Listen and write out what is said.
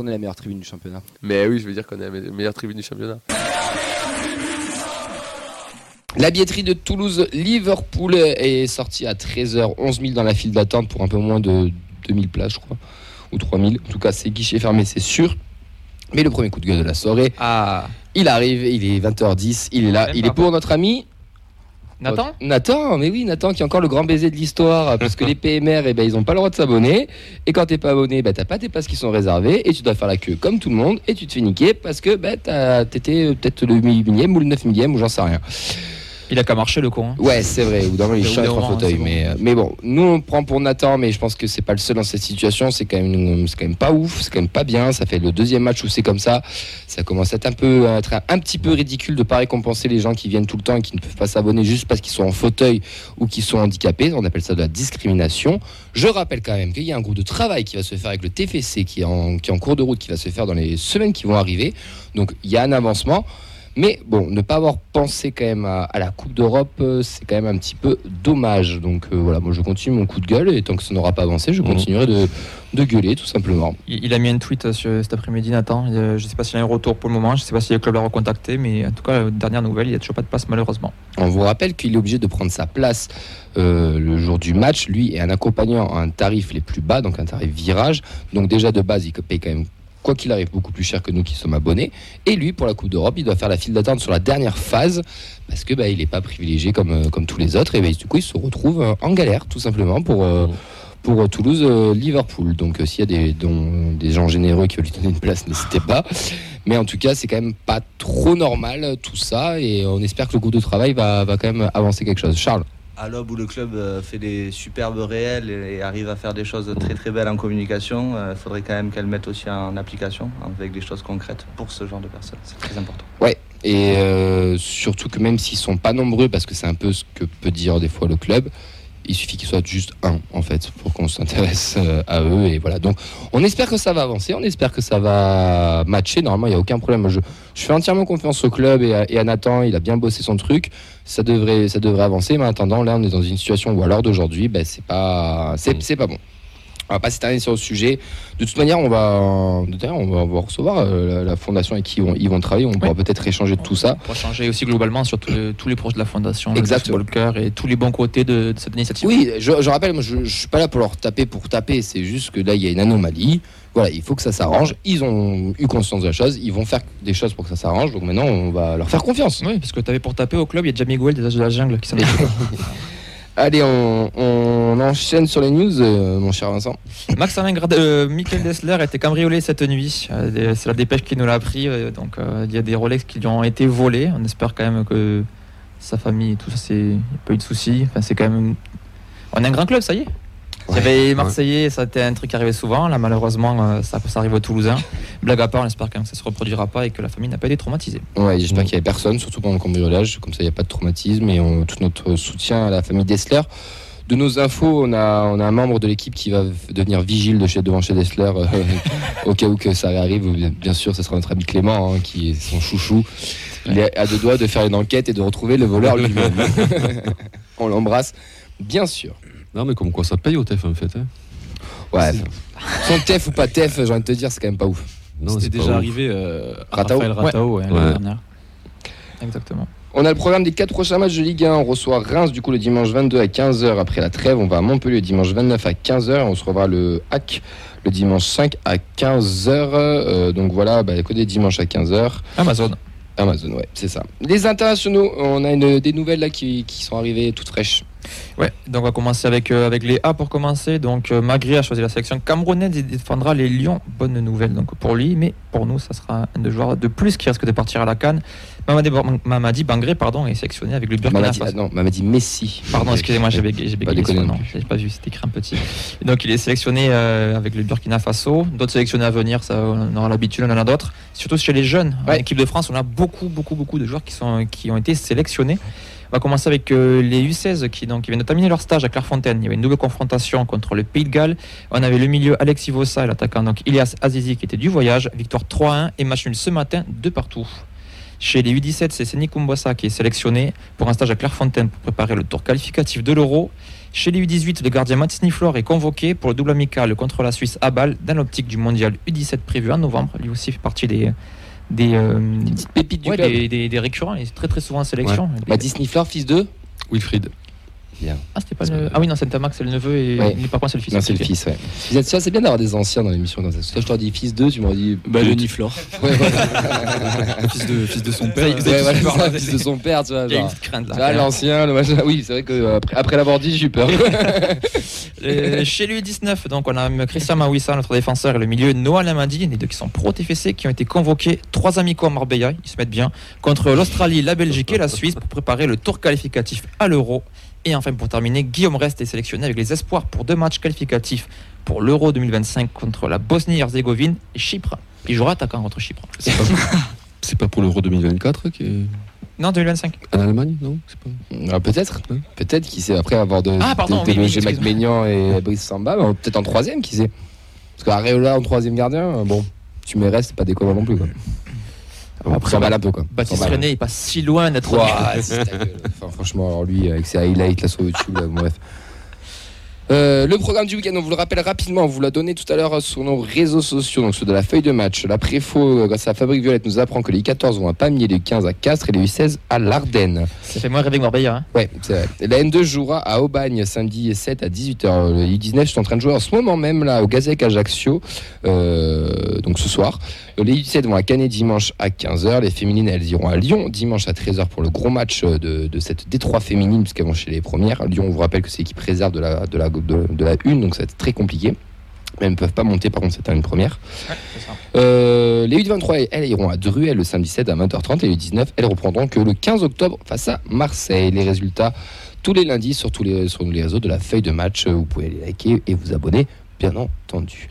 qu'on est la meilleure tribune du championnat. Mais oui, je veux dire qu'on est la meilleure tribune du championnat. La billetterie de Toulouse-Liverpool est sortie à 13h, 11 000 dans la file d'attente pour un peu moins de 2000 places, je crois, ou 3000. En tout cas, c'est guichet fermé, c'est sûr. Mais le premier coup de gueule de la soirée, Ah, il arrive, il est 20h10, il est là, il est pour notre ami Nathan Nathan, mais oui, Nathan qui est encore le grand baiser de l'histoire, parce que les PMR, eh ben, ils n'ont pas le droit de s'abonner. Et quand t'es pas abonné, bah, t'as pas tes places qui sont réservées, et tu dois faire la queue comme tout le monde, et tu te fais niquer parce que t'as- t'étais euh, peut-être le millième ou le 9 millième, ou j'en sais rien. Il a qu'à marcher le con. hein. Ouais, c'est vrai, ou d'un être en moment, fauteuil. bon. Mais, euh, mais bon, nous on prend pour Nathan, mais je pense que c'est pas le seul dans cette situation. C'est quand même, c'est quand même pas ouf, c'est quand même pas bien. Ça fait le deuxième match où c'est comme ça. Ça commence à être un peu, à être un petit peu ridicule de pas récompenser les gens qui viennent tout le temps et qui ne peuvent pas s'abonner juste parce qu'ils sont en fauteuil ou qu'ils sont handicapés. On appelle ça de la discrimination. Je rappelle quand même qu'il y a un groupe de travail qui va se faire avec le TFC qui est en, qui est en cours de route, qui va se faire dans les semaines qui vont arriver. Donc il y a un avancement. Mais bon, ne pas avoir pensé quand même à, à la Coupe d'Europe, euh, c'est quand même un petit peu dommage. Donc euh, voilà, moi je continue mon coup de gueule et tant que ça n'aura pas avancé, je continuerai de, de gueuler tout simplement. Il, il a mis un tweet euh, sur- cet après-midi, Nathan. Euh, Je ne sais pas s'il a un retour pour le moment, je ne sais pas si le club l'a recontacté, mais en tout cas, la dernière nouvelle, il n'y a toujours pas de place malheureusement. On vous rappelle qu'il est obligé de prendre sa place euh, le jour du match, lui et un accompagnant à un tarif les plus bas, donc un tarif virage. Donc déjà de base, il paye quand même, quoi qu'il arrive, beaucoup plus cher que nous qui sommes abonnés. Et lui, pour la Coupe d'Europe, il doit faire la file d'attente sur la dernière phase parce que bah, il n'est pas privilégié comme, euh, comme tous les autres. Et bah, du coup, il se retrouve euh, en galère, tout simplement, pour. euh, pour euh, Toulouse, euh, Liverpool. Donc s'il y a des, des gens généreux qui veulent lui donner une place, n'hésitez pas. Mais en tout cas, c'est quand même pas trop normal tout ça et on espère que le groupe de travail va, va quand même avancer quelque chose. Charles à l'aube où le club euh, fait des superbes réels et arrive à faire des choses très très belles en communication, il faudrait quand même qu'elle mette aussi en application avec des choses concrètes pour ce genre de personnes. C'est très important. Et euh, surtout que même s'ils sont pas nombreux, parce que c'est un peu ce que peut dire des fois le club, il suffit qu'ils soient juste un en fait pour qu'on s'intéresse euh, à eux et voilà. Donc on espère que ça va avancer, on espère que ça va matcher. Normalement il n'y a aucun problème. Je, je fais entièrement confiance au club et à, et à Nathan. Il a bien bossé son truc. Ça devrait, ça devrait avancer. Mais en attendant là on est dans une situation où à l'heure d'aujourd'hui, ben, c'est pas, c'est, c'est pas bon. On va pas s'éterniser sur le sujet. De toute manière, on va, on va, on va recevoir euh, la, la fondation avec qui ils vont, ils vont travailler. On pourra peut-être échanger de tout ça. Pour changer aussi globalement sur tous les, tous les projets de la fondation, Exactement. le Cœur et tous les bons côtés de, de cette initiative. Oui, je, je rappelle, moi, je, je suis pas là pour leur taper pour taper. C'est juste que là, il y a une anomalie. Voilà, il faut que ça s'arrange. Ils ont eu conscience de la chose. Ils vont faire des choses pour que ça s'arrange. Donc maintenant, on va leur faire confiance. Oui, parce que tu avais pour taper au club, il y a déjà Miguel des Âges de la Jungle qui s'en occupe. Allez, on, enchaîne sur les news, euh, mon cher Vincent. Max Grad- euh, Michael Dessler a été cambriolé cette nuit. Euh, C'est la dépêche qui nous l'a appris. donc il y a des Rolex qui lui ont été volés. On espère quand même que sa famille et tout ça, il n'y a pas eu de soucis. Enfin, c'est quand même. On est un grand club, ça y est. Il y avait Marseillais, ça a été un truc qui arrivait souvent. Là, malheureusement, euh, ça, ça arrive aux Toulousains. Blague à part, on espère quand même que ça se reproduira pas et que la famille n'a pas été traumatisée. Ouais, j'espère qu'il n'y avait personne, surtout pendant le cambriolage. Comme ça, il n'y a pas de traumatisme. Et on, tout notre soutien à la famille Dessler. De nos infos, on a, on a un membre de l'équipe qui va devenir vigile de chez, devant chez Dessler euh, au cas où que ça arrive. Bien- Bien sûr, ce sera notre ami Clément, hein, qui est son chouchou. Il est à deux doigts de faire une enquête et de retrouver le voleur lui-même. on l'embrasse, bien sûr. Non, mais comme quoi ça paye au TEF en fait. hein. Ouais, son TEF ou pas TEF, j'ai envie de te dire, c'est quand même pas ouf. Non, C'était déjà ouf. arrivé euh, à Ratao. Raphaël Ratao ouais, l'année Ouais. dernière. Exactement. On a le programme des quatre prochains matchs de Ligue 1. On reçoit Reims du coup le dimanche 22 à 15h après la trêve. On va à Montpellier le dimanche 29 à 15h. On se revoit le HAC le dimanche 5 à 15h. Euh, donc voilà, bah, que des dimanches à 15h. Amazon. Amazon, ouais, c'est ça. Les internationaux, on a une- des nouvelles là qui, qui sont arrivées toutes fraîches. Ouais, donc on va commencer avec, euh, avec les A pour commencer. Donc euh, Magri a choisi la sélection camerounaise et défendra les Lions. Bonne nouvelle donc pour lui, mais pour nous, ça sera un de joueurs de plus qui risque de partir à la Cannes. Mamadi, Mamadi Bangré pardon, est sélectionné avec le Burkina Mamadi, Faso. ah non, Mamadi Messi. Pardon, excusez-moi, j'ai bégayé, j'ai Pas vu, c'était écrit un petit. Et donc il est sélectionné euh, avec le Burkina Faso. D'autres sélectionnés à venir, ça, on aura l'habitude, on en a d'autres. Surtout chez les jeunes. En Ouais. équipe de France, on a beaucoup, beaucoup, beaucoup de joueurs qui, sont, qui ont été sélectionnés. On va commencer avec euh, les U16 qui, donc, viennent de terminer leur stage à Clairefontaine. Il y avait une double confrontation contre le Pays de Galles. On avait le milieu Alexis Vossa et l'attaquant donc Ilias Azizi qui était du voyage. Victoire 3-1 et match nul ce matin de partout. Chez les U17, c'est Séni Kumbwasa qui est sélectionné pour un stage à Clairefontaine pour préparer le tour qualificatif de l'Euro. Chez les U18, le gardien Matt Sniflor est convoqué pour le double amical contre la Suisse à Bâle dans l'optique du mondial U17 prévu en novembre. Lui aussi fait partie des, des, euh, Des petites pépites du ouais, club. des, des- des récurrents. Il est très très souvent en sélection. Bah, Disney Fleur, fils de Wilfried. Ah, c'était pas le... ah oui, non, c'est Max, c'est le neveu et Ouais. par contre, c'est le fils. Non, c'est le fils, ouais. Vous êtes sûr, C'est bien d'avoir des anciens dans l'émission comme ça. Parce que Toi, je leur dis fils 2, tu m'aurais dit. Bah, le Niflor, Ouais, ouais. fils de, fils de son père. Ouais, voilà, c'est ça, fils de son père, tu vois. Il y a une genre. petite crainte là. Tu vois, l'ancien, le machin. Oui, c'est vrai que euh, après, l'avoir dit, j'ai eu peur. Euh, chez lui 19, donc on a Christian Mawissa, notre défenseur, et le milieu Noah Lamadi, les deux qui sont pro TFC, qui ont été convoqués, trois amicaux à Marbella, ils se mettent bien, contre l'Australie, la Belgique et la Suisse pour préparer le tour qualificatif à l'Euro. Et enfin, pour terminer, Guillaume Rest est sélectionné avec les espoirs pour deux matchs qualificatifs pour l'Euro 2025 contre la Bosnie-Herzégovine et Chypre. Il jouera attaquant contre Chypre. C'est pas, c'est pas pour l'Euro 2024 qui est Non, 2025. en Allemagne, non C'est pas... Ah, peut-être, peut-être qui sait après avoir de, Ah, pardon, de, oui, et Brice Samba, bah, peut-être en troisième, qui sait. Parce qu'Areola en troisième gardien, euh, bon, tu mets reste, c'est pas déconnant non plus. Quoi. Après, s'emballe un peu quoi. Baptiste. René est pas si loin d'être. Ouah, c'est ta gueule. Enfin, franchement, alors lui, avec ses highlights là sur YouTube, là, bref. Euh, le programme du week-end, on vous le rappelle rapidement, on vous l'a donné tout à l'heure sur nos réseaux sociaux, donc ceux de la feuille de match. La préfo, euh, grâce à Fabrique Violette, nous apprend que les 14 vont à Pamiers, les 15 à Castres et les 16 à l'Ardenne. Ça fait moins rêver que Marbella. Hein. Ouais, c'est vrai. La N2 jouera à Aubagne samedi 7 à 18h. Le U19 sont en train de jouer en ce moment même là au Gazec Ajaccio, euh, donc ce soir. Les U17 vont à Canet dimanche à 15h. Les féminines, elles iront à Lyon dimanche à 13h pour le gros match de, de cette Détroit féminine, puisqu'elles vont chez les premières. Lyon, on vous rappelle que c'est l'équipe réserve de la, de, la, de, de la une, donc ça va être très compliqué. Mais elles ne peuvent pas monter, par contre, c'est une première. c'est ça. Euh, les U23, elles iront à Druel le samedi 7 à 20h30 et les U19, elles reprendront que le 15 octobre face à Marseille. Les résultats tous les lundis sur tous les, sur les réseaux de la feuille de match. Vous pouvez les liker et vous abonner, bien entendu.